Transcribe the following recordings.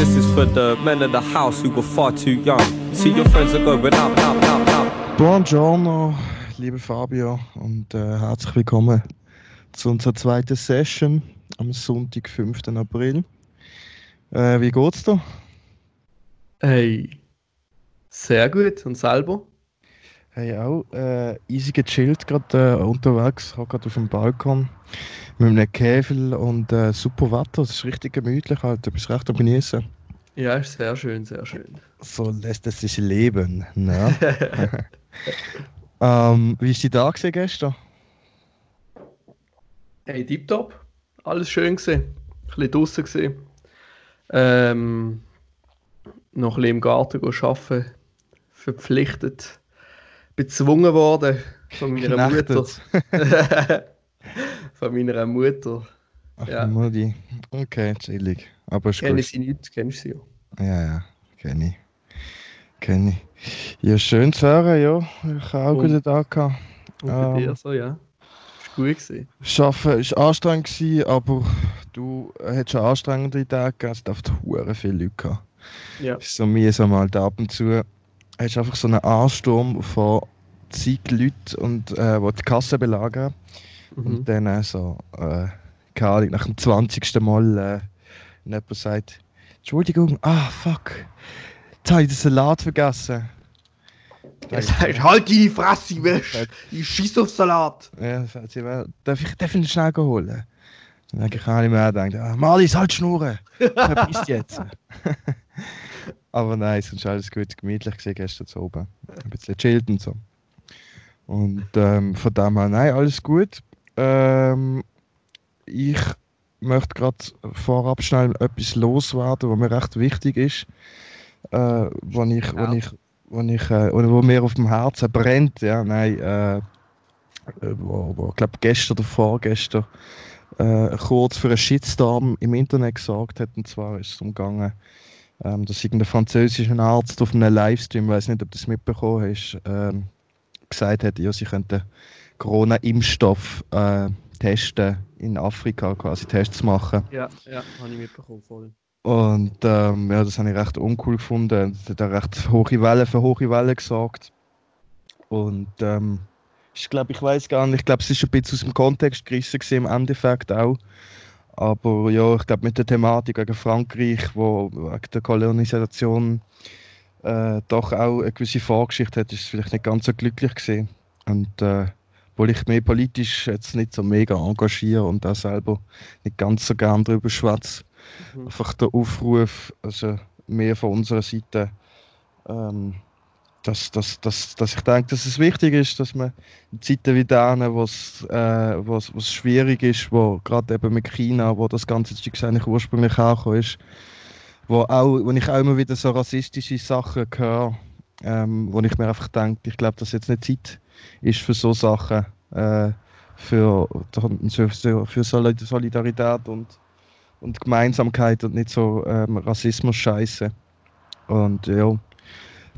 This is for the men of the house who were far too young. See, your friends are going out, out, out, out. Buongiorno, liebe Fabio, und äh, herzlich willkommen zu unserer zweiten Session am Sonntag, 5. April. Äh, wie geht's dir? Hey, sehr gut. Und selber? Hey, auch äh, easy gechillt, gerade äh, unterwegs, habe gerade auf dem Balkon mit einem Käfel und äh, super Wetter. Es ist richtig gemütlich, halt. Du bist recht am Genießen. Ja, ist sehr schön, sehr schön. So lässt es sich leben. Ne? ähm, wie war die Tag gestern? Hey, tipptopp. Alles schön gesehen. Ein bisschen draußen gesehen. Ähm, noch ein bisschen im Garten arbeiten. Verpflichtet. Bezwungen worden von meiner Mutter. Knechtet. von meiner Mutter. Ach, Ja. Mutti. Okay, chillig. Aber ist Kenne ich sie nicht, kennst du sie ja. Ja, ja, kenne ich. Kenne ich. Ja, schön zu hören, ja. Ich habe auch Und- guten Tag gehabt. Und bei Ähm. dir so, ja. Ist gut gewesen. Arbeiten war anstrengend, gewesen, aber du hättest schon anstrengende Tage gegeben. Es darf hure viele Leute gehabt. Ja. Ist so mühsam halt ab und zu. Hast einfach so einen Ansturm von zig Leuten, und, äh, die die Kasse belagern. Mhm. Und dann äh, so, äh, keine Ahnung, nach dem 20. Mal äh, jemand sagt, Entschuldigung, ah fuck, jetzt habe ich den Salat vergessen. Er sagt, halt deine Fresse, Wäsch! Ich schieß auf Salat! Ja, sie, "Well, darf ich, darf ich schnell holen? Dann denke ich, kann ich mir denken, ah, Malis, halt Schnurren, verpiss dich jetzt. Aber nein, sonst alles gut, gemütlich gesehen gestern zu oben. Ein bisschen chillt und so. Und ähm, von dem her, nein, alles gut. Ähm, ich möchte gerade vorab schnell etwas loswerden, was mir recht wichtig ist. Äh, wo ich, Ja. ich, wo ich, äh, wo mir auf dem Herzen brennt, ja, nein, äh, äh, wo, wo ich glaube gestern oder vorgestern äh, kurz für einen Shitstorm im Internet gesorgt hat. Und zwar ist es umgegangen, ähm, dass irgendein französischer Arzt auf einem Livestream, weiß nicht, ob du das mitbekommen hast, ähm, gesagt hat, ja, sie könnten Corona-Impfstoff äh, testen in Afrika, quasi Tests machen. Ja, ja, habe ich mitbekommen, voll. Und ähm, ja, das habe ich recht uncool gefunden. Das hat auch recht hohe Wellen für hohe Wellen gesorgt. Und ähm, ich glaube, ich weiß gar nicht, ich glaube, es ist ein bisschen aus dem Kontext gerissen gewesen, im Endeffekt auch. Aber ja, ich glaube, mit der Thematik wegen Frankreich, wo wegen der Kolonisation äh, doch auch eine gewisse Vorgeschichte hat, ist es vielleicht nicht ganz so glücklich gesehen. Und äh, obwohl ich mich politisch jetzt nicht so mega engagiere und auch selber nicht ganz so gern darüber schwätze, Mhm. einfach der Aufruf, also mehr von unserer Seite, ähm, dass, dass, dass, dass ich denke, dass es wichtig ist, dass man in Zeiten wie denen, wo es äh, schwierig ist, wo gerade eben mit China, wo das ganze Zeug eigentlich ursprünglich hergekommen ist, wo, auch, wo ich auch immer wieder so rassistische Sachen höre, ähm, wo ich mir einfach denke, ich glaube, dass jetzt nicht Zeit ist für so Sachen, äh, für, für, für Solid- Solidarität und und Gemeinsamkeit und nicht so ähm, Rassismus-Scheiße. Und ja,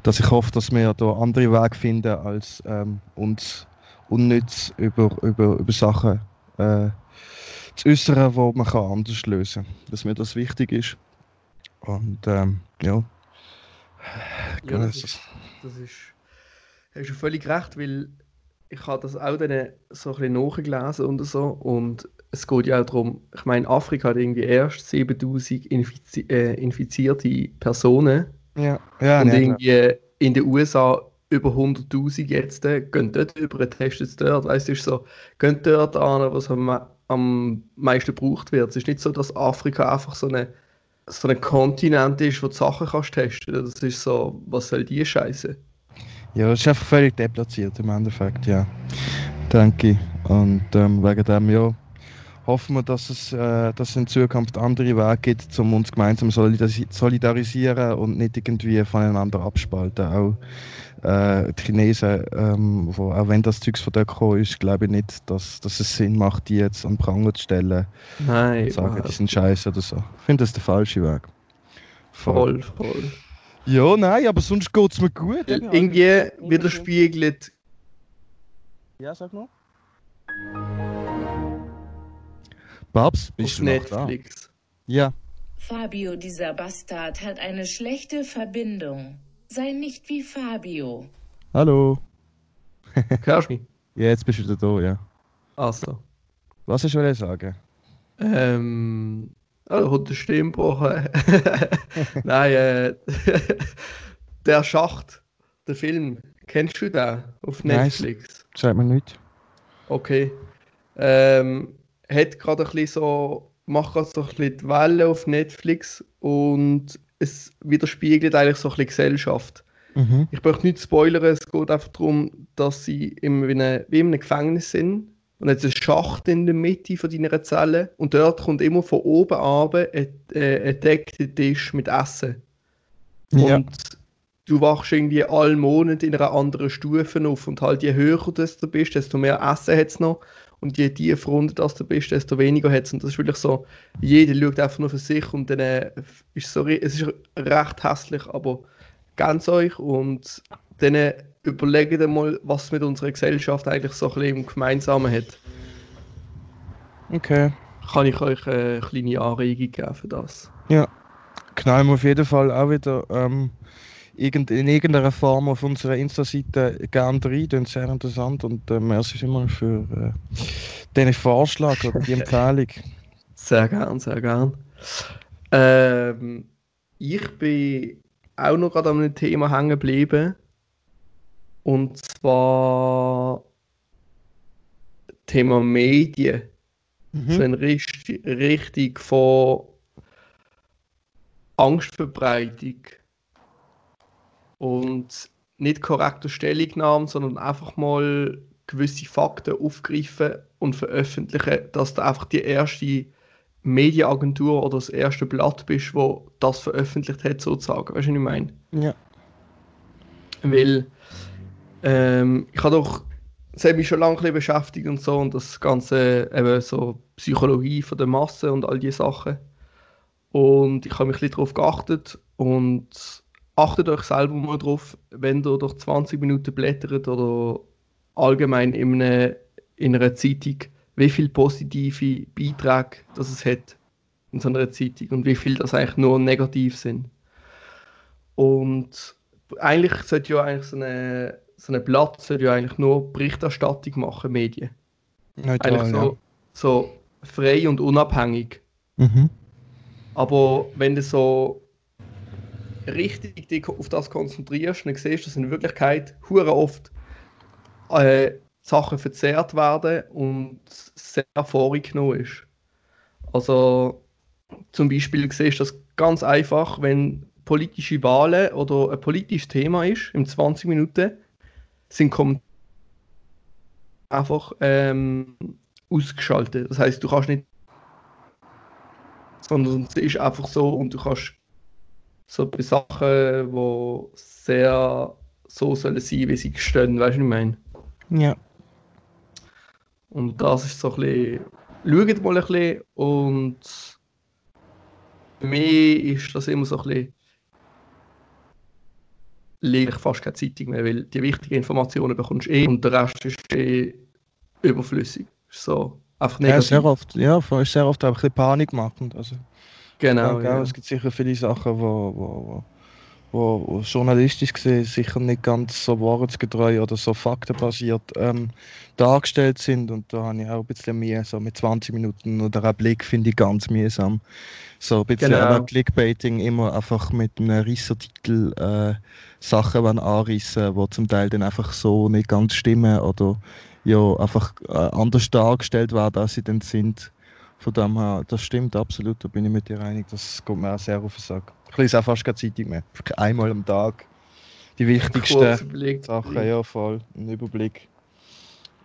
dass ich hoffe, dass wir da andere Wege finden, als ähm, uns unnütz über, über, über Sachen äh, zu äußern, die man kann anders lösen kann. Dass mir das wichtig ist. Und ähm, ja. Ja, das ist, das ist, hast du völlig recht, weil ich habe das auch dann so ein bisschen nachgelesen und so und es geht ja auch darum, ich meine, Afrika hat irgendwie erst 7000 Infizi äh, infizierte Personen ja, ja, und irgendwie in den USA über 100.000 jetzt, äh, gehen dort über, testen es dort, weißt du, so, gehen dort an, was am, am meisten gebraucht wird. Es ist nicht so, dass Afrika einfach so eine so ein Kontinent ist, wo du Sachen kannst testen. Das ist so, was soll die Scheiße? Ja, es ist einfach völlig deplatziert im Endeffekt, ja. Denke ich. Und ähm, wegen dem, ja, hoffen wir, dass es, äh, dass in Zukunft andere Wege gibt, um uns gemeinsam solidarisi solidarisieren und nicht irgendwie voneinander abspalten. Auch äh, die Chinesen, ähm, wo, auch wenn das Zeugs von dort gekommen ist, glaube ich nicht, dass, dass es Sinn macht, die jetzt an Pranger zu stellen Nein, und sagen, die sind scheiße oder so. Ich finde das der falsche Weg. Voll, voll. Ja, nein, aber sonst geht es mir gut. Irgendwie widerspiegelt. Ja, sag noch. Babs, bist auf du noch da? Netflix. Ja. Fabio, dieser Bastard, hat eine schlechte Verbindung. Sei nicht wie Fabio. Hallo. Hörst du mich? Ja, jetzt bist du wieder da, ja. Also. Was hast du sagen? Ähm. Also, hat der Stimmbruch. Nein, äh. der Schacht, der Film. Kennst du den auf Netflix? Sagt mir nicht. Okay. Ähm, hat gerade ein bisschen so, macht gerade so ein bisschen die Welle auf Netflix und es widerspiegelt eigentlich so ein bisschen Gesellschaft. Mhm. Ich möchte nicht spoilern, es geht einfach darum, dass sie im, wie, eine, wie in einem Gefängnis sind und jetzt ein Schacht in der Mitte von deiner Zelle und dort kommt immer von oben ab ein, äh, ein deckter Tisch mit Essen. Ja. Und du wachst irgendwie alle Monate in einer anderen Stufe auf und halt je höher du bist, desto mehr Essen hat es noch und je tiefer runter dass du bist, desto weniger hat es und das ist wirklich so, jeder schaut einfach nur für sich und dann äh, ist so, es ist recht hässlich, aber ganz euch und dann äh, überlegt mal, was mit unserer Gesellschaft eigentlich so ein bisschen im Gemeinsamen hat. Okay. Kann ich euch eine kleine Anregung geben für das? Ja. Knallen wir auf jeden Fall auch wieder ähm, irgend, in irgendeiner Form auf unserer Insta-Seite gerne rein. Das ist sehr interessant und äh, merci vielmals für äh, den Vorschlag oder die Empfehlung. Sehr gern, sehr gern. Ähm, ich bin auch noch gerade an einem Thema hängen geblieben. Und zwar Thema Medien. So Mhm. eine Richt- Richtung von Angstverbreitung. Und nicht korrekte Stellungnahmen, sondern einfach mal gewisse Fakten aufgreifen und veröffentlichen, dass du einfach die erste Medienagentur oder das erste Blatt bist, wo das veröffentlicht hat, sozusagen. Weißt du, was ich meine? Ja. Weil ähm, ich habe doch, hat mich schon lange beschäftigt und so und das ganze eben so Psychologie von der Masse und all die Sachen. Und ich habe mich ein bisschen darauf geachtet und achtet euch selber mal drauf, wenn ihr durch 20 Minuten blättert oder allgemein in einer, in einer Zeitung, wie viele positive Beiträge das es hat in so einer Zeitung und wie viel das eigentlich nur negativ sind. Und eigentlich sollte ja eigentlich so eine, so ein Blatt sollte ja eigentlich nur Berichterstattung machen, Medien. Neutral, Eigentlich so, so frei und unabhängig. ja. Mhm. Aber wenn du so richtig dich auf das konzentrierst, dann siehst du, dass in Wirklichkeit hure oft äh, Sachen verzerrt werden und sehr vorgenommen ist. Also zum Beispiel siehst du das ganz einfach, wenn politische Wahlen oder ein politisches Thema ist, in 20 Minuten, sind Kommentare einfach ähm, ausgeschaltet. Das heißt, du kannst nicht sondern es ist einfach so und du kannst so bei Sachen, die sehr so sollen sein, wie sie stehen, weißt du, was ich meine? Ja. Und das ist so ein bisschen, schaut mal ein bisschen und für mich ist das immer so ein bisschen, lese ich fast keine Zeitung mehr, weil die wichtigen Informationen bekommst du eh und der Rest ist eh überflüssig. So, einfach ja, negativ. sehr oft. Ja, ist sehr oft ein bisschen panikmachend. Also, Genau, ja, ja. Es gibt sicher viele Sachen, wo, wo, wo, wo journalistisch gesehen sicher nicht ganz so wahrheitsgetreu oder so faktenbasiert ähm, dargestellt sind. Und da habe ich auch ein bisschen Mühe. So mit 20 Minuten oder ein Blick finde ich ganz mühsam. So ein bisschen Genau. Clickbaiting immer einfach mit einem Rissertitel äh, Sachen wollen anrissen, die zum Teil dann einfach so nicht ganz stimmen oder ja, einfach äh, anders dargestellt werden, als sie dann sind. Von dem her, das stimmt absolut, da bin ich mit dir einig, das kommt mir auch sehr auf den Sack. Ich lese auch fast keine Zeitung mehr. Einmal am Tag. Die wichtigsten überlegt. Sachen, ja voll. Ein Überblick,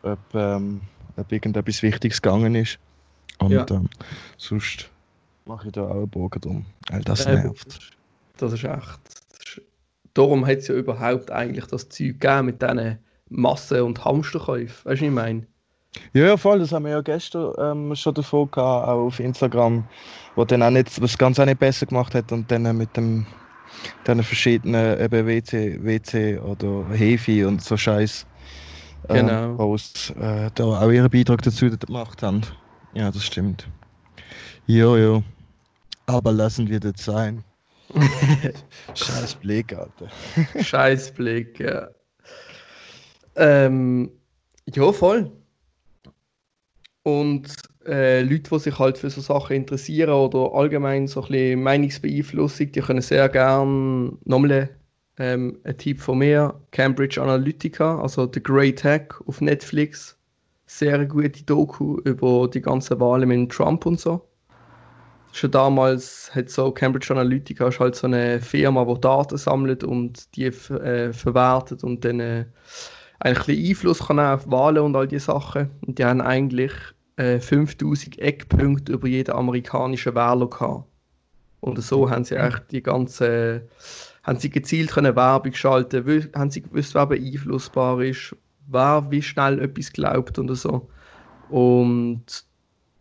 ob, ähm, ob irgendetwas Wichtiges gegangen ist. Und Ja. ähm, sonst mache ich da auch einen Bogen drum. Weil das Äh, nervt. Das ist echt. Das ist, darum hat es ja überhaupt eigentlich das Zeug gegeben mit diesen Massen- und Hamsterkäufen. Weißt du, was ich meine? Ja, ja, voll, das haben wir ja gestern ähm, schon davon gehabt, auch auf Instagram, wo dann auch nicht, was ganz auch nicht besser gemacht hat und dann mit dem den verschiedenen eben WC, WC oder Hefi und so Scheiß äh, Genau. Posts äh, da auch ihren Beitrag dazu gemacht haben. Ja, das stimmt. Ja, ja. Aber lassen wir das sein. Scheiß Blick, Alter. Scheiß Blick, ja. Ähm, ja, voll. Und äh, Leute, die sich halt für so Sachen interessieren oder allgemein so ein bisschen Meinungsbeeinflussung, die können sehr gerne nochmal ähm, ein Tipp von mir, Cambridge Analytica, also The Great Hack auf Netflix. Sehr gute Doku über die ganzen Wahlen mit Trump und so. Schon damals hat so Cambridge Analytica ist halt so eine Firma, die Daten sammelt und die äh, verwertet und dann äh, eigentlich ein Einfluss kann auf Wahlen und all die Sachen. Und die haben eigentlich äh, 5000 Eckpunkte über jeden amerikanischen Wähler gehabt. Und so haben sie eigentlich die ganze, haben sie gezielt können Werbung schalten, haben sie gewusst, wer beeinflussbar ist, wer wie schnell etwas glaubt und so. Und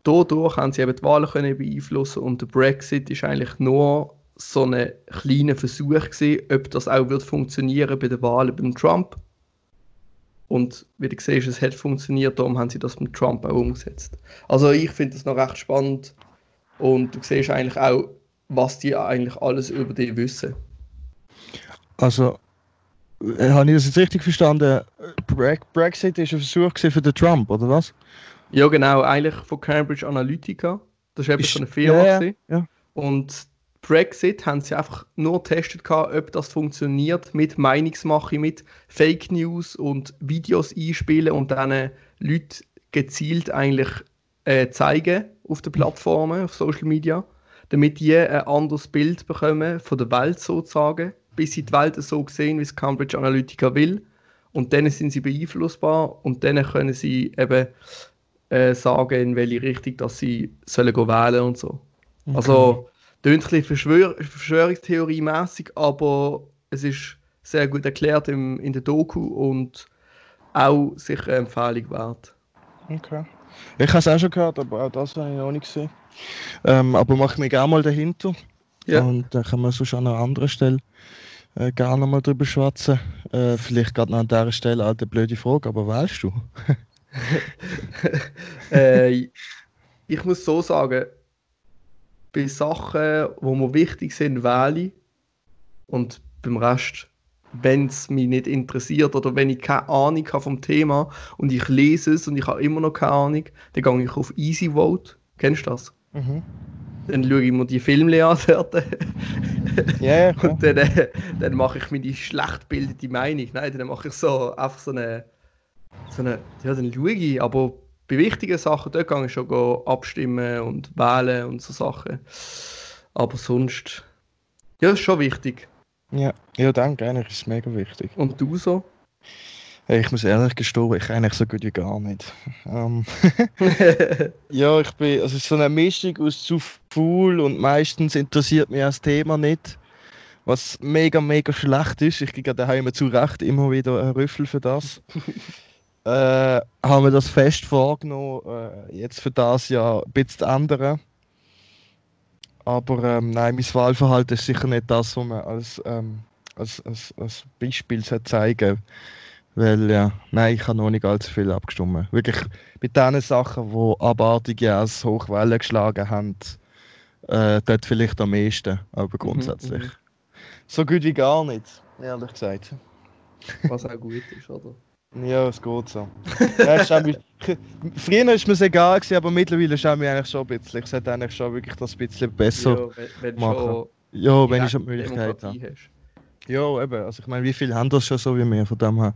dadurch haben sie eben die Wahlen können beeinflussen und der Brexit ist eigentlich nur so ein kleiner Versuch gewesen, ob das auch wird funktionieren bei den Wahlen beim Trump. Und wie du siehst, es hat funktioniert, darum haben sie das mit Trump auch umgesetzt. Also ich finde das noch recht spannend und du siehst eigentlich auch, was die eigentlich alles über dich wissen. Also, äh, habe ich das jetzt richtig verstanden? Bre Brexit ist ein Versuch für den Trump, oder was? Ja, genau, eigentlich von Cambridge Analytica. Das war eben so eine Firma. Ja, ja. Und Brexit haben sie einfach nur getestet, ob das funktioniert mit Meinungsmache, mit Fake News und Videos einspielen und dann Leute gezielt eigentlich äh, zeigen auf den Plattformen, auf Social Media, damit die ein anderes Bild bekommen von der Welt sozusagen, bis sie die Welt so sehen, wie es Cambridge Analytica will. Und dann sind sie beeinflussbar und dann können sie eben äh, sagen, in welche Richtung dass sie sollen wählen und so. Okay. Also klingt ein bisschen Verschwör Verschwörungstheorie-mäßig, aber es ist sehr gut erklärt im, in der Doku und auch sicher eine Empfehlung wert. Okay. Ich habe es auch schon gehört, aber auch das habe ich noch nicht gesehen. Ähm, aber mache mich gerne mal dahinter. Ja. Und dann kann man sonst an einer anderen Stelle äh, gerne mal drüber schwatzen. Äh, vielleicht gerade noch an dieser Stelle eine alte blöde Frage, aber weißt du? äh, ich muss so sagen, bei Sachen, die mir wichtig sind, wähle ich. Und beim Rest, wenn es mich nicht interessiert oder wenn ich keine Ahnung habe vom Thema und ich lese es und ich habe immer noch keine Ahnung, dann gehe ich auf Easy Vote. Kennst du das? Mhm. Dann schaue ich mir die Filme an dort. yeah, Und dann, äh, dann mache ich mir die schlecht bildete Meinung. Nein, dann mache ich so einfach so eine, so eine ja, dann schaue ich, aber bei wichtigen Sachen, dort kann ich schon abstimmen und wählen und so Sachen. Aber sonst, ja, ist schon wichtig. Ja, ja danke, eigentlich ist es mega wichtig. Und du so? Hey, ich muss ehrlich gestehen, ich eigentlich so gut wie gar nicht. Ähm, ja, ich bin, also es ist so eine Mischung aus zu faul und meistens interessiert mich das Thema nicht. Was mega, mega schlecht ist. Ich kriege daheim zu Recht immer wieder einen Rüffel für das. äh, haben wir das fest vorgenommen, äh, jetzt für das Jahr ein bisschen zu ändern. Aber ähm, nein, mein Wahlverhalten ist sicher nicht das, was man als, ähm, als, als, als Beispiel zeigen Weil ja, nein, ich habe noch nicht allzu viel abgestimmt. Wirklich mit den Sachen, die abartige als Hochwellen geschlagen haben, äh, dort vielleicht am meisten, aber mhm, grundsätzlich. Mhm, so gut wie gar nicht, ehrlich gesagt. Was auch gut ist, oder? Ja, es geht so. ja, mich, früher war es mir egal, gewesen, aber mittlerweile ist es mir eigentlich schon ein bisschen. Ich sollte eigentlich schon wirklich das ein bisschen besser ja, wenn, wenn machen. ja, wenn ich schon die Möglichkeit habe. Hast. Ja, eben. Also ich meine, wie viele haben das schon so wie mir von dem her?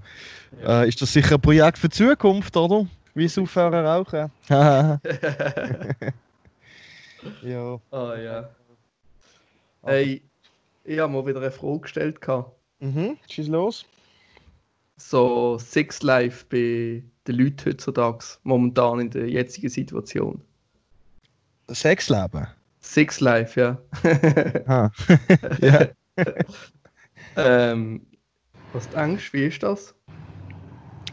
Ja. Äh, ist das sicher ein Projekt für die Zukunft, oder? Wie es aufhören rauchen? ja. Ah ja. Hey, ich habe mir wieder eine Frage gestellt. Mhm, schieß los so Sex Life bei den Leuten heutzutage, momentan in der jetzigen Situation? Sexleben? Sex Life, ja. ah. ja. ähm, was denkst du, wie ist das?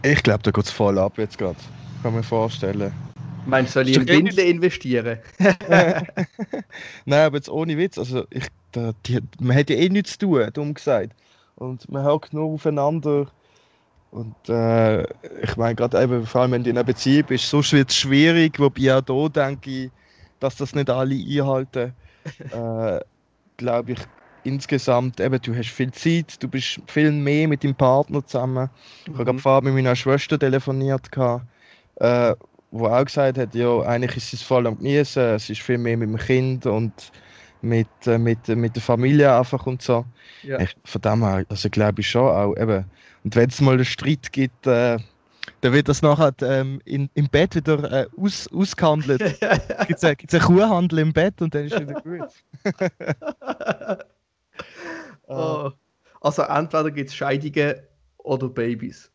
Ich glaube, da geht es voll ab jetzt gerade. Kann mir vorstellen. Meinst du, soll ich in Windel investieren? Nein, aber jetzt ohne Witz. Also ich, da, die, man hat ja eh nichts zu tun, dumm gesagt. Und man hockt nur aufeinander und äh, ich meine, gerade eben, vor allem wenn du in einer Beziehung bist, sonst wird es schwierig, wobei auch da denke ich, dass das nicht alle einhalten. äh, glaube ich, insgesamt, eben, du hast viel Zeit, du bist viel mehr mit deinem Partner zusammen. Ich habe gerade mit meiner Schwester telefoniert, gehabt, äh, wo auch gesagt hat, ja, eigentlich ist es voll am Genießen, es ist viel mehr mit dem Kind und mit, äh, mit, mit der Familie einfach und so. Ja. Ich, von dem her, also glaube ich schon auch, eben. Und wenn es mal einen Streit gibt, äh, dann wird das nachher ähm, in, im Bett wieder äh, aus, ausgehandelt. Gibt es einen, Kuhhandel im Bett und dann ist wieder gut. Oh. Also entweder gibt es Scheidungen oder Babys.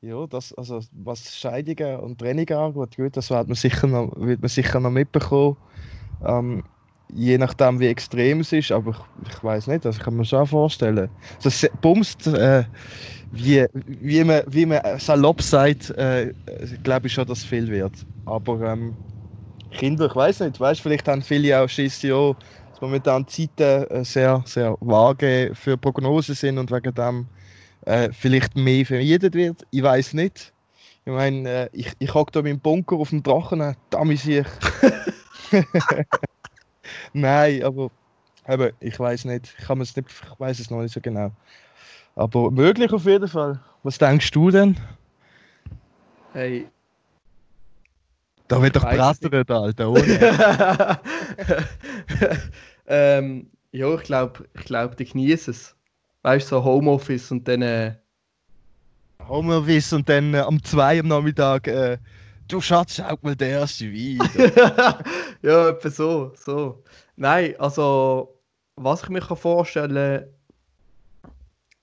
Ja, das, also was Scheidungen und Trennungen angeht, gut, das wird man sicher noch, wird man sicher noch mitbekommen. Ähm, je nachdem, wie extrem es ist, aber ich, ich weiß nicht, das kann man schon vorstellen. Das bumst, äh, wie, wie, man, wie man salopp sagt, äh, glaube ich schon, dass es viel wird. Aber ähm, Kinder, ich weiß nicht, weißt, vielleicht haben viele auch Schiss, ja, dass momentan Zeiten äh, sehr, sehr vage für Prognosen sind und wegen dem äh, vielleicht mehr vermietet wird. Ich weiß nicht. Ich meine, äh, ich, ich hocke da in meinem Bunker auf dem Drachen, da ich. Nein, aber eben, ich weiß nicht. Ich, kann mir's nicht. ich weiß es noch nicht so genau. Aber möglich auf jeden Fall. Was denkst du denn? Hey. Da wird doch es brattert, Alter, ohne. ähm, ja, ich glaube, ich glaub, die genießen es. Weißt du, so Homeoffice und dann. Äh, Homeoffice und dann äh, am 2 am Nachmittag, äh, du Schatz, schau mal der erste Video. ja, etwa so, so. Nein, also, was ich mir kann vorstellen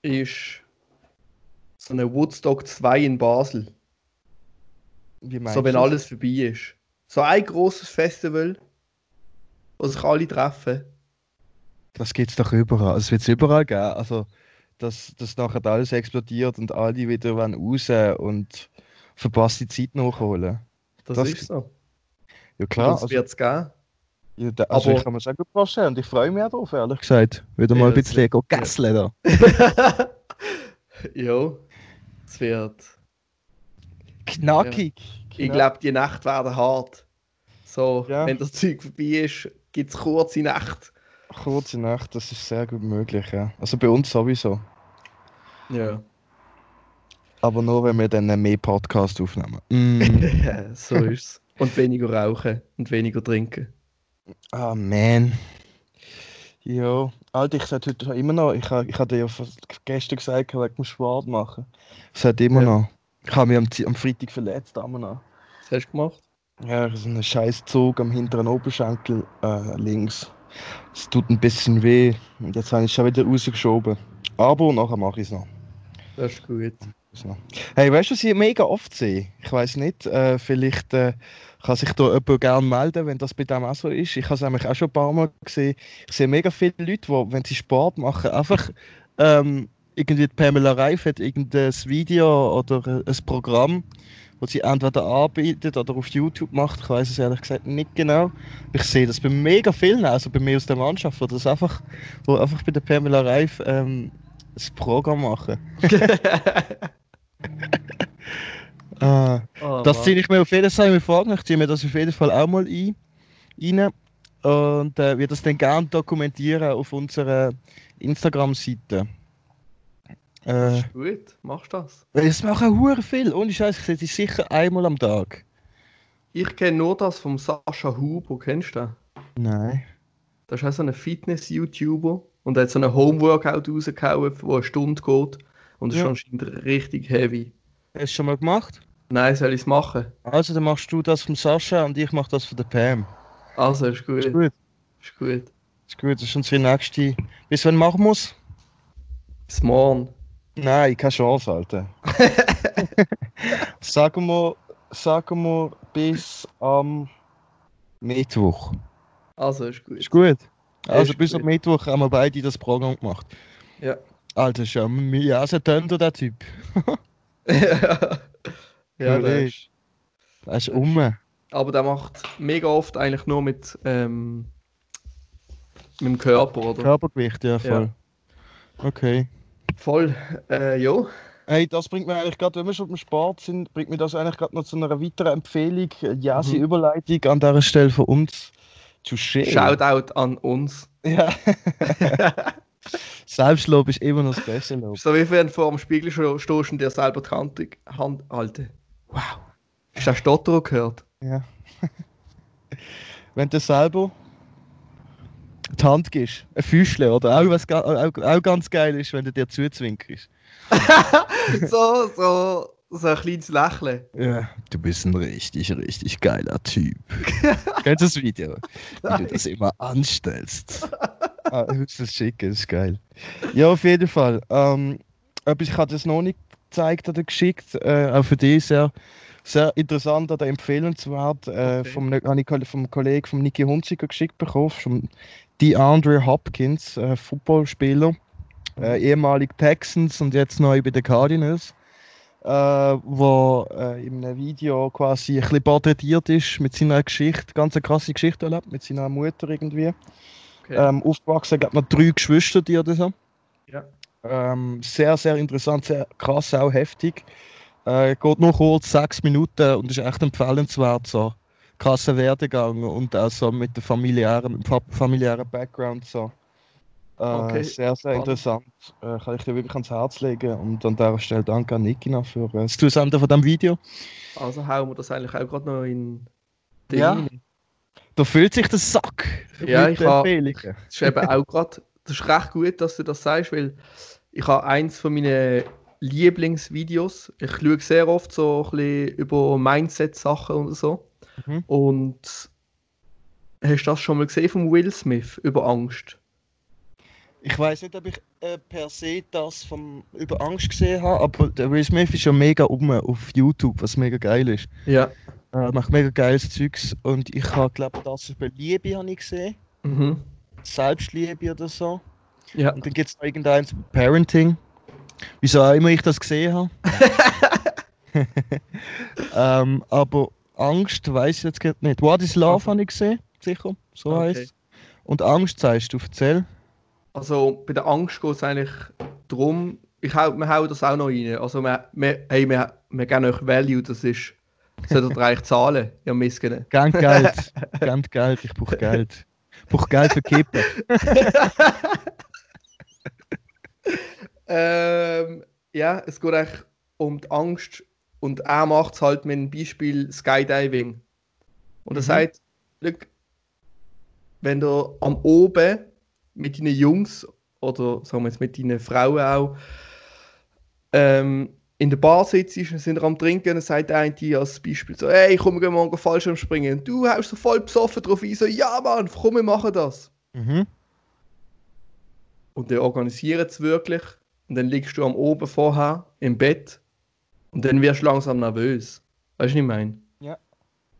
ist so eine Woodstock 2 in Basel. Wie meinst So, wenn du? alles vorbei ist. So ein großes Festival, wo sich alle treffen. Das gibt's doch überall. Es wird überall geben. Also, dass, dass nachher alles explodiert und alle wieder raus und verpasste Zeit nachholen. Das, Das- ist so. Ja klar, das also, wird es geben. ja, da, also aber- ich kann mir schon gut vorstellen und ich freue mich auch drauf, ehrlich gesagt. Wieder mal Ja, ein bisschen wird- gasseln da. ja, es wird. Knackig. Ich glaube, die Nächte werden hart. So, Ja. wenn das Zeug vorbei ist, gibt es kurze Nächte. Kurze Nacht, das ist sehr gut möglich, ja. Also bei uns sowieso. Ja. Aber nur, wenn wir dann mehr Podcast aufnehmen. Mm. so ist es. Und weniger rauchen und weniger trinken. Ah, man. Ja, Alter, ich sollte heute immer noch, ich, ha- ich hatte ja fast gestern gesagt, wegen dem Sport machen. Ich sollte immer Ja. noch. Ich habe mich am, am Freitag verletzt, immer noch. Was hast du gemacht? Ja, so einen scheiß Zug am hinteren Oberschenkel äh, links. Es tut ein bisschen weh. Und jetzt habe ich es schon wieder rausgeschoben. Aber nachher mache ich es noch. Das ist gut. Hey, weißt du, was ich mega oft sehe? Ich weiß nicht, äh, vielleicht äh, kann sich da jemand gerne melden, wenn das bei dem auch so ist. Ich habe es nämlich auch schon ein paar Mal gesehen. Ich sehe mega viele Leute, die, wenn sie Sport machen, einfach ähm, irgendwie Pamela Reif hat irgendein Video oder äh, ein Programm, das sie entweder anbietet oder auf YouTube macht. Ich weiß es ehrlich gesagt nicht genau. Ich sehe das bei mega vielen, also bei mir aus der Mannschaft, wo das einfach, wo einfach bei der Pamela Reif ähm, das Programm machen. Ah, Oh, das ziehe ich mir auf jeden Fall vor. Ich ziehe mir das auf jeden Fall auch mal ein. Rein. Und äh, wir das dann gerne dokumentieren auf unserer Instagram-Seite. Das Äh, ist gut, machst das. es machen hure viel. Ohne Scheiß, ich sehe die sicher einmal am Tag. Ich kenne nur das vom Sascha Huber, kennst du den? Nein. Das ist auch so ein Fitness-YouTuber und er hat so einen Homeworkout rausgehauen, der eine Stunde geht. Und das Ja. ist anscheinend richtig heavy. Hast du es schon mal gemacht? Nein, soll ich es machen? Also, dann machst du das vom Sascha und ich mache das von der Pam. Also, ist gut. Ist gut. Ist gut. Ist gut, das ist unsere nächste. Bis wann machen wir es? Bis morgen. Nein, keine Chance, Alter. sagen, wir, sagen wir bis am Mittwoch. Also, ist gut. Ist gut. Also Ist bis gut. am Mittwoch haben wir beide das Programm gemacht. Ja. Alter, schau mir ja so Tönder, der Typ. ja, Ja, der ist. Das ist um. Aber der macht mega oft eigentlich nur mit, ähm, mit dem Körper, oder? Körpergewicht, ja, voll. Okay. Voll. Äh, ja. Hey, das bringt mir eigentlich gerade, wenn wir schon beim Sport sind, bringt mir das eigentlich gerade noch zu einer weiteren Empfehlung. Ja, sie Mhm. Überleitung an dieser Stelle von uns. Touché. Shoutout an uns. Ja. Selbstlob ist immer noch das beste Lob. So wie wenn du vor dem Spiegel sto- stehst und dir selber die Hand, Hand halten. Wow. Hast du den Stotter gehört? Ja. Wenn du selber die Hand gibst, ein Füßchen, oder? Auch, was, ga- auch, auch ganz geil ist, wenn du dir zuzwinkerst. so, so, so ein kleines Lächeln. Ja, du bist ein richtig, richtig geiler Typ. Kennst du das Video? Wie du das immer anstellst. Ah, das schicken, ist geil. Ja, auf jeden Fall. Ähm, ich habe das noch nicht gezeigt oder geschickt. Äh, auch für dich sehr, sehr interessant oder empfehlenswert. Äh, Okay. vom, habe ich vom Kollegen vom Niki Hunziker geschickt bekommen. Vom DeAndre Hopkins, äh, Footballspieler. Äh, ehemalig Texans und jetzt neu bei den Cardinals äh, wo äh, in einem Video quasi ein bisschen porträtiert ist mit seiner Geschichte, ganz eine krasse Geschichte erlebt, mit seiner Mutter irgendwie. Okay. Ähm, aufgewachsen, hat man drei Geschwister die oder so. Ja. Ähm, sehr, sehr interessant, sehr krass, auch heftig. Äh, geht nur kurz, sechs Minuten und ist echt empfehlenswert, so krasser Werdegang und auch so mit familiären, dem fa- familiären Background so. Äh, Okay, Sehr, sehr interessant. Äh, kann ich dir wirklich ans Herz legen und an dieser Stelle danke an Niki noch für äh, das Zusenden von diesem Video. Also hauen wir das eigentlich auch gerade noch in den Ja. rein. Da fühlt sich der Sack Ja, mit ich hab- Empfehlungen. Das ist eben auch gerade, das ist recht gut, dass du das sagst, weil ich habe eins von meinen Lieblingsvideos. Ich schaue sehr oft so ein bisschen über Mindset-Sachen und so. Mhm. Und hast du das schon mal gesehen von Will Smith über Angst? Ich weiß nicht, ob ich äh, per se das vom, über Angst gesehen habe, aber der Will Smith ist ja mega um auf YouTube, was mega geil ist. Ja. Äh, macht mega geiles Zeugs und ich habe, glaube das über Liebe habe ich gesehen. Mhm. Selbstliebe oder so. Ja. Und dann gibt es noch irgendeins mit Parenting. Wieso auch immer ich das gesehen habe. ähm, aber Angst weiß ich jetzt gerade nicht. What is Love habe ich gesehen, sicher, so Okay. heißt Und Angst sagst du, erzähl. Also bei der Angst geht es eigentlich darum, ich hau, wir hauen das auch noch rein. Also wir, wir, hey, wir, wir geben euch Value, das ist, solltet ihr eigentlich zahlen, ihr Missgene. Gern Geld. Gern Geld, ich brauche Geld. Ich brauche Geld für Kippen. Ähm, ja, es geht eigentlich um die Angst und er macht es halt mit dem Beispiel Skydiving. Und er Mhm. sagt, wenn du am oben mit deinen Jungs oder sagen wir jetzt mit deinen Frauen auch ähm, in der Bar sitzt und sind am Trinken, dann sagt eine dir als Beispiel so, hey, komm, wir morgen Fallschirm springen. Und du haust so voll besoffen drauf ein, so, ja Mann, komm, wir machen das. Mhm. Und die organisieren es wirklich. Und dann liegst du am oben vorher im Bett. Und dann wirst du langsam nervös. Weißt du, was ich meine? Ja.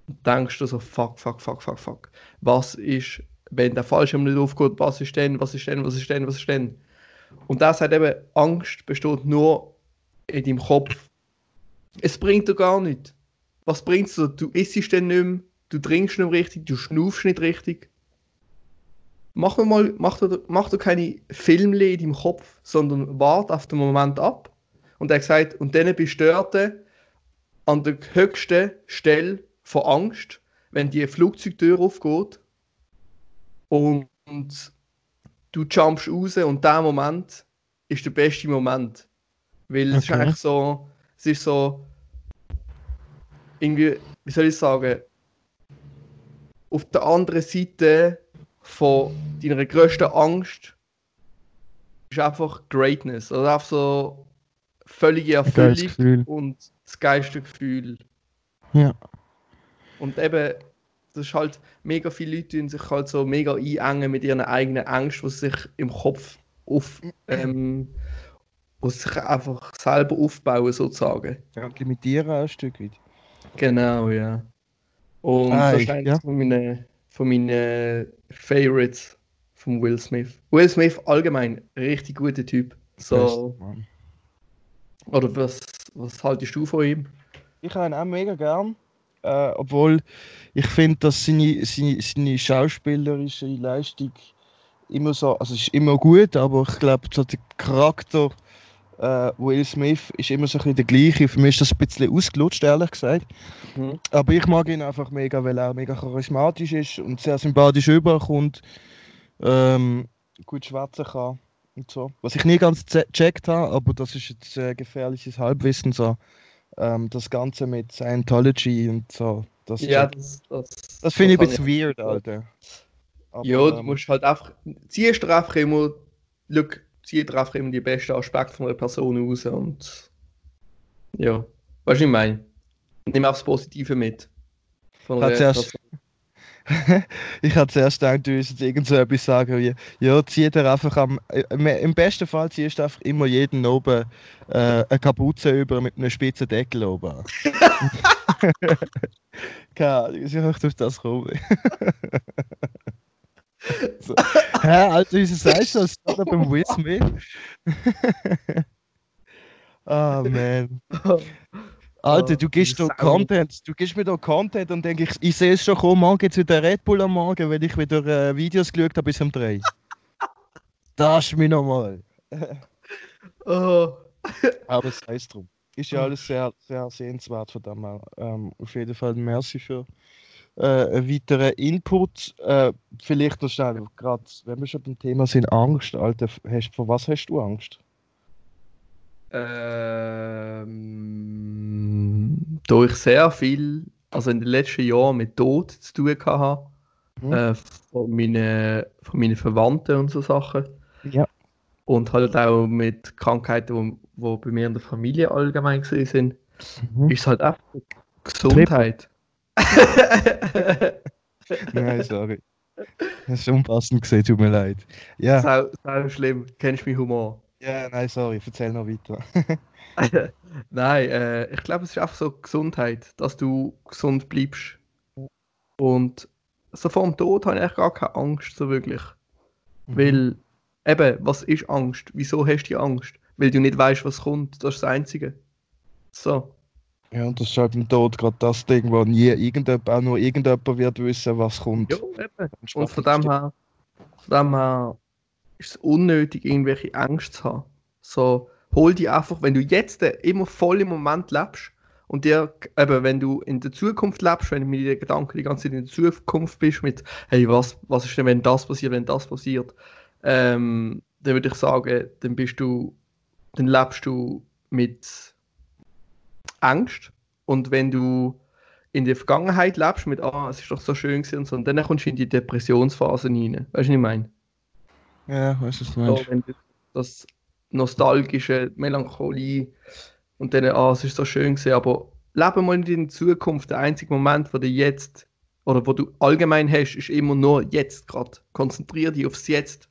Und denkst du so, fuck, fuck, fuck, fuck, fuck. Was ist, wenn der Fallschirm nicht aufgeht, was ist denn, was ist denn, was ist denn, was ist denn? Und das hat eben, Angst besteht nur in deinem Kopf. Es bringt dir gar nichts. Was bringt es dir? Du isst dann nicht mehr, du trinkst nicht mehr richtig, du schnaufst nicht richtig. Mach doch mal, mach doch, mach doch keine Filmle in deinem Kopf, sondern wart auf den Moment ab. Und er hat und dann bist du an der höchsten Stelle von Angst, wenn die Flugzeugtür aufgeht und, und du jumpst raus und der Moment ist der beste Moment. Weil es ist Okay. eigentlich so, es ist so, irgendwie, wie soll ich sagen, auf der anderen Seite von deiner grössten Angst ist einfach Greatness. Also einfach so völlige Erfüllung und das geilste Gefühl. Ja. Und eben, das ist halt, mega viele Leute tun sich halt so mega einengen mit ihren eigenen Ängsten, die sie sich im Kopf auf, ähm, sie sich einfach selber aufbauen, sozusagen. ja. und Limitieren ein Stück weit. Genau, ja. Und Ah, das ich- ist eines ja. von meinen, von meinen Favorites von Will Smith. Will Smith allgemein, richtig guter Typ. So, Best, oder was, was haltest du von ihm? Ich habe ihn auch mega gern. Äh, obwohl ich finde, dass seine, seine, seine schauspielerische Leistung immer so, also ist immer gut, aber ich glaube, so der Charakter Äh, Will Smith ist immer so ein bisschen der gleiche. Für mich ist das ein bisschen ausgelutscht, ehrlich gesagt. Mhm. Aber ich mag ihn einfach mega, weil er mega charismatisch ist und sehr sympathisch überkommt. Ähm, gut schwätzen kann und so. Was ich nie ganz gecheckt habe, aber das ist jetzt äh, gefährliches Halbwissen so. Ähm, das Ganze mit Scientology und so. Das, Ja, das, das, das finde ich ein bisschen weird, Alter. Aber, Ja, du ähm, musst halt einfach, ziehst dir einfach immer, look, dir einfach immer die besten Aspekte von einer Person raus und ja, weißt du, was ich meine? Nimm auch das Positive mit. Von Hat zuerst- ich hatte zuerst gedacht, du würdest jetzt irgend so etwas sagen wie, ja, zieh dir einfach am, äh, im besten Fall ziehst du einfach immer jeden oben äh, eine Kapuze über mit einem spitzen Deckel oben an. Keine Ahnung, ich auf das kommen. So. Hä, Alter, wieso sagst du das gerade beim Will Smith? Ah, man. Alter, du gibst diese doch Sau. Content, du gibst mir doch Content und denke ich, ich sehe es schon kommen, morgen jetzt wieder Red Bull am Morgen, weil ich wieder äh, Videos geschaut habe bis um 3. Das ist mir nochmal. Oh, Aber sei es drum. Ist ja alles sehr, sehr sehenswert von dem her. Ähm, auf jeden Fall merci für äh, weiteren Input. Äh, vielleicht noch schnell, gerade wenn wir schon beim Thema sind, Angst, Alter, hast, vor was hast du Angst? ähm, da ich sehr viel, also in den letzten Jahren mit Tod zu tun hatte, Mhm. äh, von, meinen, von meinen Verwandten und so Sachen. Ja. Und halt auch mit Krankheiten, die wo, wo bei mir in der Familie allgemein sind, Mhm. ist es halt einfach Gesundheit. Nein, sorry. Das ist unpassend gesehen, tut mir leid. Ja, sau, sau schlimm, kennst du meinen Humor? ja nein, sorry, erzähl noch weiter. Nein, äh, ich glaube, es ist einfach so Gesundheit, dass du gesund bleibst. Und so vor dem Tod habe ich eigentlich gar keine Angst, so wirklich. Mhm. Weil, eben, was ist Angst? Wieso hast du die Angst? Weil du nicht weißt, was kommt. Das ist das Einzige. So. Ja, und das ist halt im Tod gerade das Ding, wo nie irgendjemand, auch nur irgendjemand wird wissen, was kommt. Ja, eben. Und von dem her, von dem her ist es unnötig, irgendwelche Ängste zu haben. So, hol die einfach, wenn du jetzt äh, immer voll im Moment lebst und dir, eben, wenn du in der Zukunft lebst, wenn du mit den Gedanken die ganze Zeit in der Zukunft bist, mit, hey, was, was ist denn, wenn das passiert, wenn das passiert, ähm, dann würde ich sagen, dann bist du, dann lebst du mit Angst. Und wenn du in der Vergangenheit lebst mit, ah, es ist doch so schön gewesen und so, und dann kommst du in die Depressionsphase rein. Weißt du, was ich meine? Ja, weißt du, was du So, meinst? wenn du das nostalgische Melancholie und dann, ah, es ist so schön gewesen, aber lebe mal in der Zukunft. Der einzige Moment, wo du jetzt oder wo du allgemein hast, ist immer nur jetzt gerade. Konzentriere dich aufs Jetzt.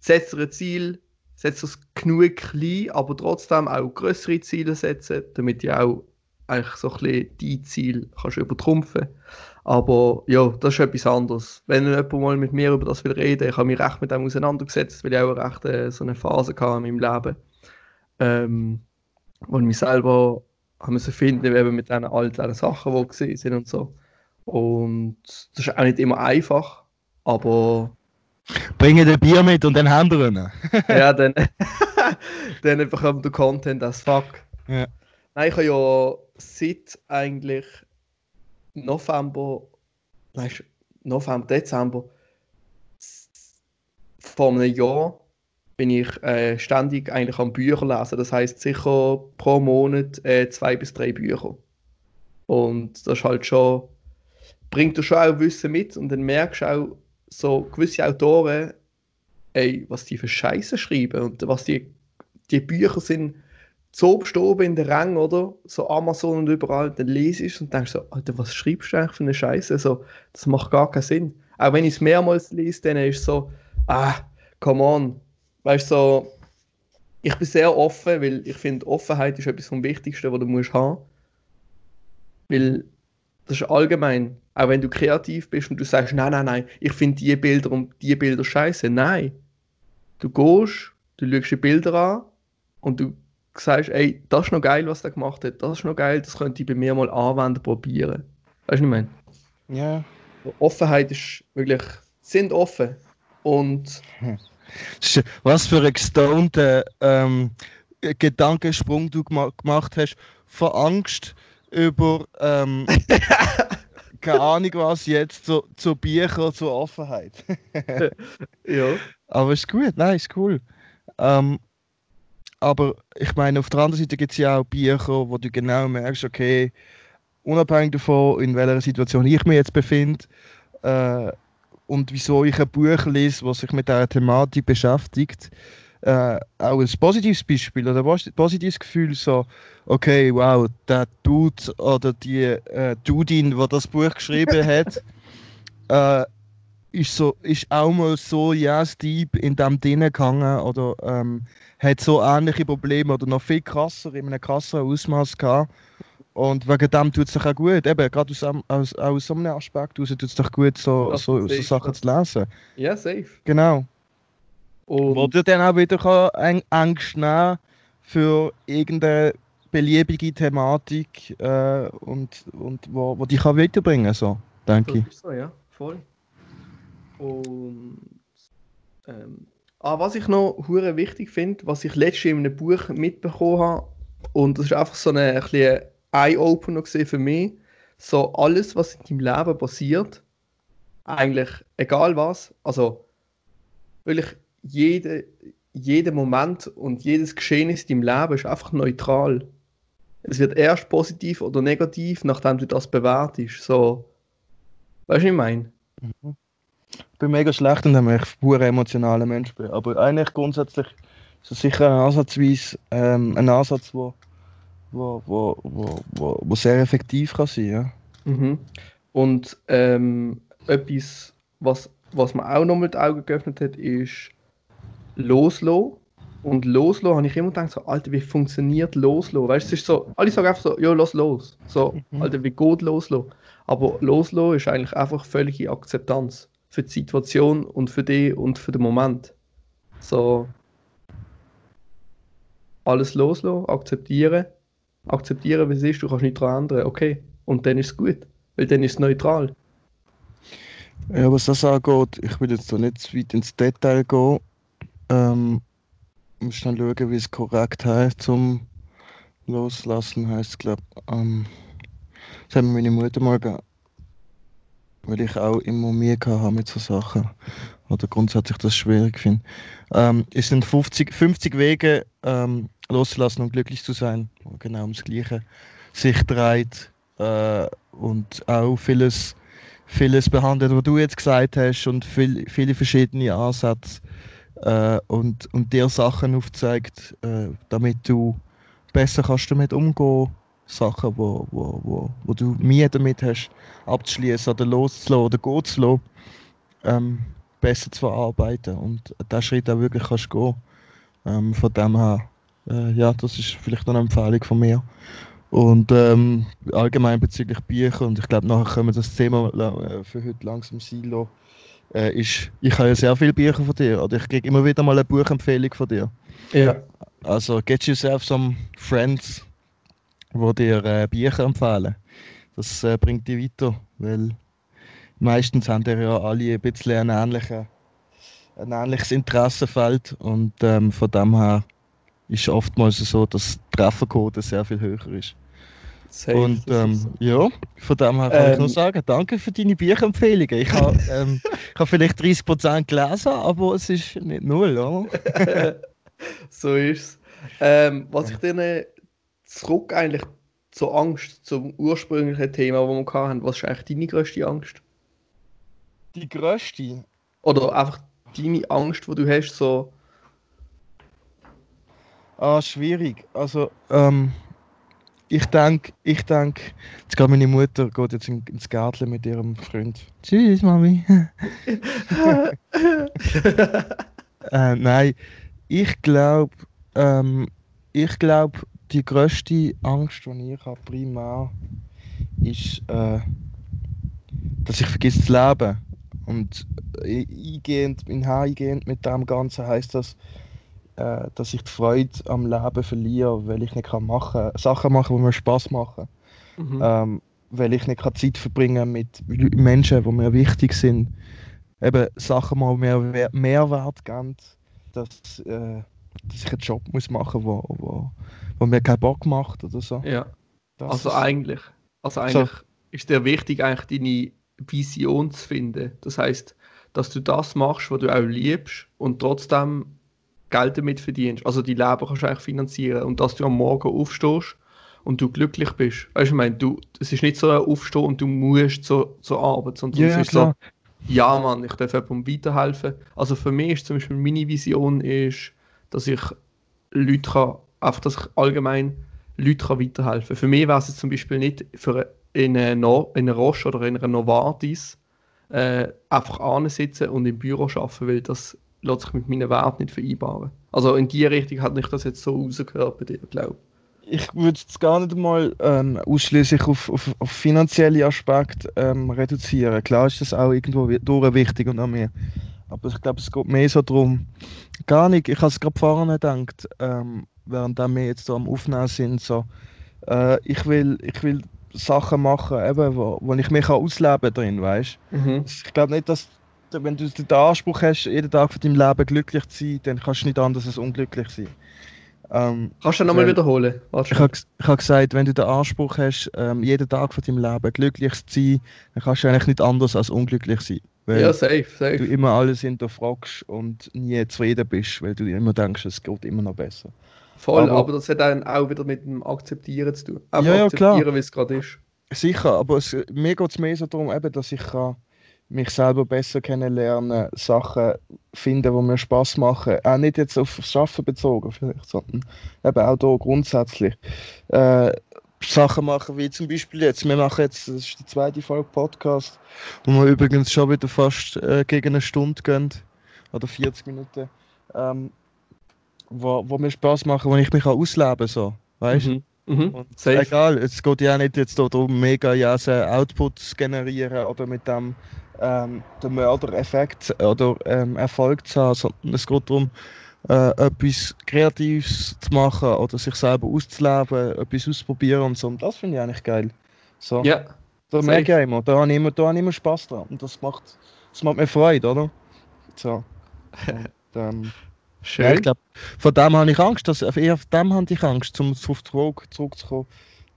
Setz dir ein Ziel, setz es genug klein, aber trotzdem auch größere Ziele setzen, damit du auch eigentlich so ein bisschen dein Ziel kannst übertrumpfen. Aber ja, das ist etwas anderes. Wenn jemand mal mit mir über das will reden, ich habe mich recht mit dem auseinandergesetzt, weil ich auch recht äh, so eine Phase hatte in meinem Leben, ähm, wo ich mich selber haben müssen finden, eben mit diesen all diesen Sachen, die gesehen sind und so. Und das ist auch nicht immer einfach, aber Bringe den Bier mit und dann Hände ja, dann, dann bekommt der Content as fuck. Ja. Nein, ich habe ja seit eigentlich November, nein, November, Dezember, vor einem Jahr bin ich äh, ständig eigentlich am Bücher lesen. Das heißt sicher pro Monat äh, zwei bis drei Bücher. Und das ist halt schon, bringt dir schon auch Wissen mit und dann merkst du auch, so gewisse Autoren, ey, was die für Scheiße schreiben und was die, die Bücher sind so oben in der Rang, oder? So Amazon und überall, dann lese ich und denkst so, Alter, was schreibst du eigentlich für eine Scheiße? So, das macht gar keinen Sinn. Auch wenn ich es mehrmals lese, dann ist so, ah, come on. Weißt du, so, ich bin sehr offen, weil ich finde, Offenheit ist etwas vom Wichtigsten, was du musst haben. Weil das ist allgemein, auch wenn du kreativ bist und du sagst, nein, nein, nein, ich finde die Bilder und die Bilder scheiße. Nein. Du gehst, du schaust die Bilder an und du sagst, ey, das ist noch geil, was der gemacht hat, das ist noch geil, das könnte ich bei mir mal anwenden, probieren. Weißt du, was ich meine? Ja. Offenheit ist wirklich, sind offen. Und ist- Was für ein gestonter ähm, Gedankensprung du gemacht hast von Angst über ähm, keine Ahnung was jetzt zu, zu Büchern, zur Offenheit. ja. Aber ist gut, nein, ist cool. Ähm, aber ich meine, auf der anderen Seite gibt es ja auch Bücher, wo du genau merkst, okay, unabhängig davon, in welcher Situation ich mich jetzt befinde äh, und wieso ich ein Buch lese, das sich mit dieser Thematik beschäftigt, äh, auch ein positives Beispiel oder ein positives Gefühl, so, okay, wow, der Dude oder die äh, Dudin, die das Buch geschrieben hat, äh, ist, so, ist auch mal so yes deep in dem drin gegangen oder ähm, hat so ähnliche Probleme oder noch viel krasser, in einem krasseren Ausmaß gehabt. Und wegen dem tut es sich auch gut, eben, gerade aus, aus, aus so einem Aspekt tut es doch gut, so, so, so Sachen zu lesen. Ja, safe. Genau. Und Wo du dann auch wieder kann, Angst nehmen für irgendeine beliebige Thematik äh, und, und wo, wo die kann weiterbringen so, denke ich. So, ja, voll. Und ähm, ah, was ich noch hure wichtig finde, was ich letztens in einem Buch mitbekommen habe, und das ist einfach so eine, ein bisschen Eye-Opener für mich, so alles, was in deinem Leben passiert, eigentlich egal was, also wirklich jede, jeder Moment und jedes Geschehnis in deinem Leben ist einfach neutral. Es wird erst positiv oder negativ, nachdem du das bewertest. So, weißt du, was ich meine? Ich bin mega schlecht und ich pure emotionaler Mensch bin. Aber eigentlich grundsätzlich ist es sicher ein Ansatzweise, ähm, ein Ansatz, wo, wo, wo, wo, wo, wo sehr effektiv kann sein ja. Mhm. Und ähm, etwas, was, was mir auch noch mit den Augen geöffnet hat, ist Loslassen. Und Loslassen habe ich immer gedacht, so, Alter, wie funktioniert Loslassen? Weißt du, es ist so, alle sagen einfach so, ja, lass los. So, Mhm. Alter, wie geht Loslassen? Aber Loslassen ist eigentlich einfach völlige Akzeptanz für die Situation und für dich und für den Moment. So, alles loslassen, akzeptieren, akzeptieren, wie es ist, du kannst nicht daran ändern, okay. Und dann ist es gut, weil dann ist es neutral. Ja, was das angeht, ich will jetzt da nicht zu weit ins Detail gehen. Ähm, muss dann schauen, wie es korrekt heißt zum Loslassen heißt, glaube ähm, Das mir meine Mutter mal gegeben. Weil ich auch immer Mühe habe mit so Sachen. Oder grundsätzlich das schwierig finde. Ähm, es sind 50, 50 Wege, ähm, loszulassen und glücklich zu sein. Genau ums Gleiche sich dreht. Äh, und auch vieles vieles behandelt, was du jetzt gesagt hast und viel, viele verschiedene Ansätze äh, und, und dir Sachen aufzeigt, äh, damit du besser kannst damit umgehen Sachen, wo, wo, wo, wo du Mühe damit hast, abzuschließen oder loszulassen oder gehen zu lassen, ähm, besser zu verarbeiten und diesen Schritt auch wirklich kannst gehen. Ähm, von dem her, äh, ja, das ist vielleicht eine Empfehlung von mir. Und ähm, allgemein bezüglich Bücher, und ich glaube, nachher können wir das Thema äh, für heute langsam sein lassen, äh, ist, ich habe ja sehr viele Bücher von dir, oder ich kriege immer wieder mal eine Buchempfehlung von dir. Ja. Also, get yourself some friends, die dir äh, Bücher empfehlen. Das äh, bringt dich weiter, weil meistens haben die ja alle ein bisschen ein, ähnliche, ein ähnliches Interessenfeld und ähm, von dem her ist oftmals so, dass die Trefferquote sehr viel höher ist. Safe, Und ähm, so. ja, von dem her kann ich Ähm. nur sagen, danke für deine Bücherempfehlungen. Ich habe ähm, ich habe vielleicht 30% gelesen, aber es ist nicht null, oder? so ist es. Ähm, was ich dann zurück eigentlich zur Angst, zum ursprünglichen Thema, das wir hatten, was ist eigentlich deine größte Angst? Die größte? Oder einfach deine Angst, die du hast, so, Ah, schwierig. Also, ähm, ich denke, ich denke, jetzt geht meine Mutter geht jetzt in, ins Gärtchen mit ihrem Freund. Tschüss, Mami. äh, nein, ich glaube, ähm, ich glaube, die größte Angst, die ich habe, primär, ist, äh, dass ich vergesse zu leben. Und äh, eingehend, in eingehend mit dem Ganzen heißt das, äh, dass ich die Freude am Leben verliere, weil ich nicht kann machen, Sachen machen, die mir Spaß machen. mhm. Ähm, weil ich nicht kann Zeit verbringen mit Menschen, die mir wichtig sind. Eben Sachen, die mir Wer- Mehrwert geben. Das, äh, dass ich einen Job muss machen muss, wo, wo, wo mir keinen Bock macht oder so. Ja. Das Also eigentlich, also eigentlich ist dir wichtig, eigentlich deine Vision zu finden. Das heißt, dass du das machst, was du auch liebst und trotzdem Geld damit verdienst. Also die Leben kannst du eigentlich finanzieren und dass du am Morgen aufstehst und du glücklich bist. Weißt du, ich meine, du, es ist nicht so ein Aufstehen und du musst zur, zur Arbeit, sondern Ja, es ist klar. so, ja Mann, ich darf jemandem weiterhelfen. Also für mich ist zum Beispiel meine Vision ist, dass ich Leute kann, einfach, dass ich allgemein Leute kann weiterhelfen. Für mich wäre es zum Beispiel nicht für in einer, no in einer Roche oder in einer Novartis äh, einfach ansitzen und im Büro arbeiten, weil das lässt sich mit meinen Werten nicht vereinbaren. Also in die Richtung hat nicht das jetzt so rausgehört bei dir, glaube ich würde es gar nicht mal ähm, ausschließlich auf, auf, auf finanzielle Aspekte ähm, reduzieren. Klar ist das auch irgendwo durch wichtig und an mir. Aber ich glaube, es geht mehr so darum, gar nicht, ich habe es gerade vorne gedacht, ähm, während wir jetzt so am Aufnehmen sind, so, äh, ich, will, ich will Sachen machen, eben, wo, wo ich mich kann ausleben drin, weißt Mhm. Ich glaube nicht, dass, wenn du den Anspruch hast, jeden Tag von deinem Leben glücklich zu sein, dann kannst du nicht anders als unglücklich sein. Ähm, Kannst du nochmal wiederholen? Warte ich habe hab gesagt, wenn du den Anspruch hast, ähm, jeden Tag von deinem Leben glücklich zu sein, dann kannst du eigentlich nicht anders als unglücklich sein. Weil ja, safe, du safe. immer alles hinterfragst und nie zufrieden bist, weil du immer denkst, es geht immer noch besser. Voll, aber, aber- das hat dann auch wieder mit dem Akzeptieren zu tun. Einfach Ja, ja, akzeptieren, klar. wie es gerade ist. Sicher, aber es, mir geht es mehr so darum, eben, dass ich kann mich selber besser kennenlernen, Sachen finden, die mir Spaß machen. Auch nicht jetzt auf das Arbeiten bezogen, vielleicht, sondern eben auch hier grundsätzlich. Äh, Sachen machen, wie zum Beispiel jetzt. Wir machen jetzt, das ist die zweite Folge Podcast, wo wir übrigens schon wieder fast äh, gegen eine Stunde gehen. Oder 40 Minuten. Ähm, wo, wo mir Spaß machen, wo ich mich auch ausleben. So, weißt? Mhm. Mhm. Safe. egal, es geht ja auch nicht jetzt darum, mega jasen Outputs zu generieren oder mit dem ähm, den Mörder-Effekt oder ähm, Erfolg zu haben, sondern es geht darum, äh, etwas Kreatives zu machen oder sich selber auszuleben, etwas auszuprobieren und so. Und das finde ich eigentlich geil. So, Ja, ich immer, da habe ich immer, da habe ich immer Spaß dran. Und das macht, das macht mir Freude, oder? So. Und, ähm, schön. ja, ich glaube, von dem habe ich Angst, dass, eher von dem habe ich Angst, um auf die Frage zurückzukommen,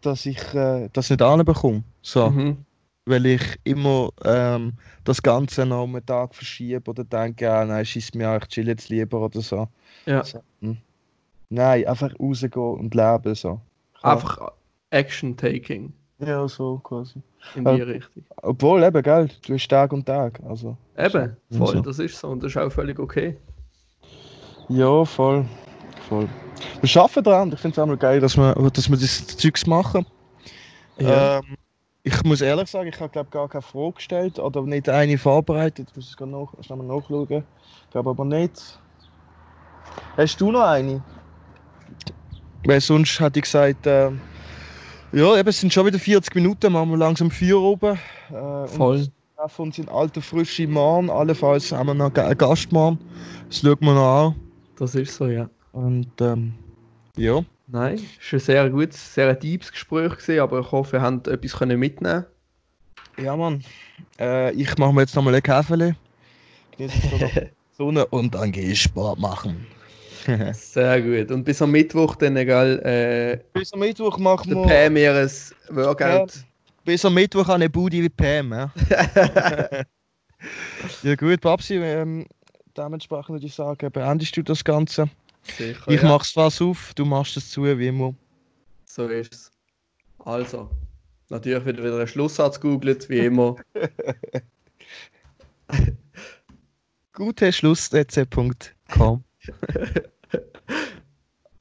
dass ich äh, das nicht anbekomme. So, mhm. Weil ich immer ähm, das Ganze noch um einen Tag verschiebe oder denke, ah, nein, schieß mir an, ich chill jetzt lieber oder so. Ja. so hm. Nein, einfach rausgehen und leben. So. Ja. Einfach Action-Taking Ja, so quasi. in die Äh, Richtung. Obwohl, eben, gell, du hast Tag und Tag. Also, Eben, so. voll, So. das ist so und das ist auch völlig okay. Ja, voll. voll. Wir arbeiten dran. Ich finde es auch mal geil, dass wir, dass wir das Zeugs machen. Ja. Ähm, ich muss ehrlich sagen, ich habe glaube gar keine Frage gestellt oder nicht eine vorbereitet. Ich muss es nach, schnell mal nachschauen. Ich glaube aber nicht. Hast du noch eine? Weil sonst hätte ich gesagt, ähm, ja, eben, es sind schon wieder 40 Minuten, machen wir langsam Feuer oben. Äh, und Voll. treffen uns in alter Frische morgen. Allenfalls haben wir noch einen Gast morgen. Das schauen wir noch an. Das ist so, ja. Und ähm, ja. Nein, es war ein sehr gutes, sehr deepes Gespräch, gewesen, aber ich hoffe, ihr habt etwas mitnehmen Ja, Mann. Äh, ich mache mir jetzt nochmal ein Käferle. Genieße Sonne und dann gehe ich Sport machen. Sehr gut. Und bis am Mittwoch dann, egal, äh, Bis am Mittwoch machen der wir. Pam ihr ein Workout. Bis am Mittwoch eine Booty wie Pam. Ja, ja gut, Babsi. Ähm, dementsprechend würde ich sagen, beendest du das Ganze. Sicher, Ich ja. mach's was auf, du machst es zu, wie immer. So ist es. Also, natürlich wird wieder ein Schlusssatz googelt, wie immer. Gute Schluss.com.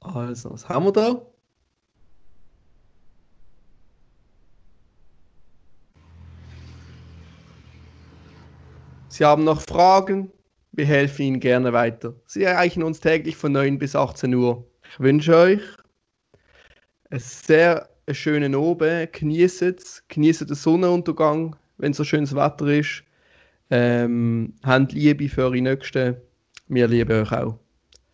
Also, was haben wir da? Sie haben noch Fragen? Wir helfen Ihnen gerne weiter. Sie erreichen uns täglich von 9 bis 18 Uhr. Ich wünsche euch einen sehr schönen Abend. Genießt es. Genießt den Sonnenuntergang, wenn so schönes Wetter ist. Ähm, habt Liebe für eure Nächsten. Wir lieben euch auch.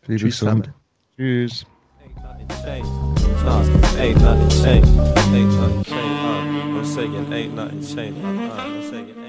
Liebe Tschüss zusammen. zusammen. Tschüss. Ain't nothing changed. Ain't nothing changed. Ain't nothing changed. Uh, I'm saying ain't nothing changed. Uh, I'm saying.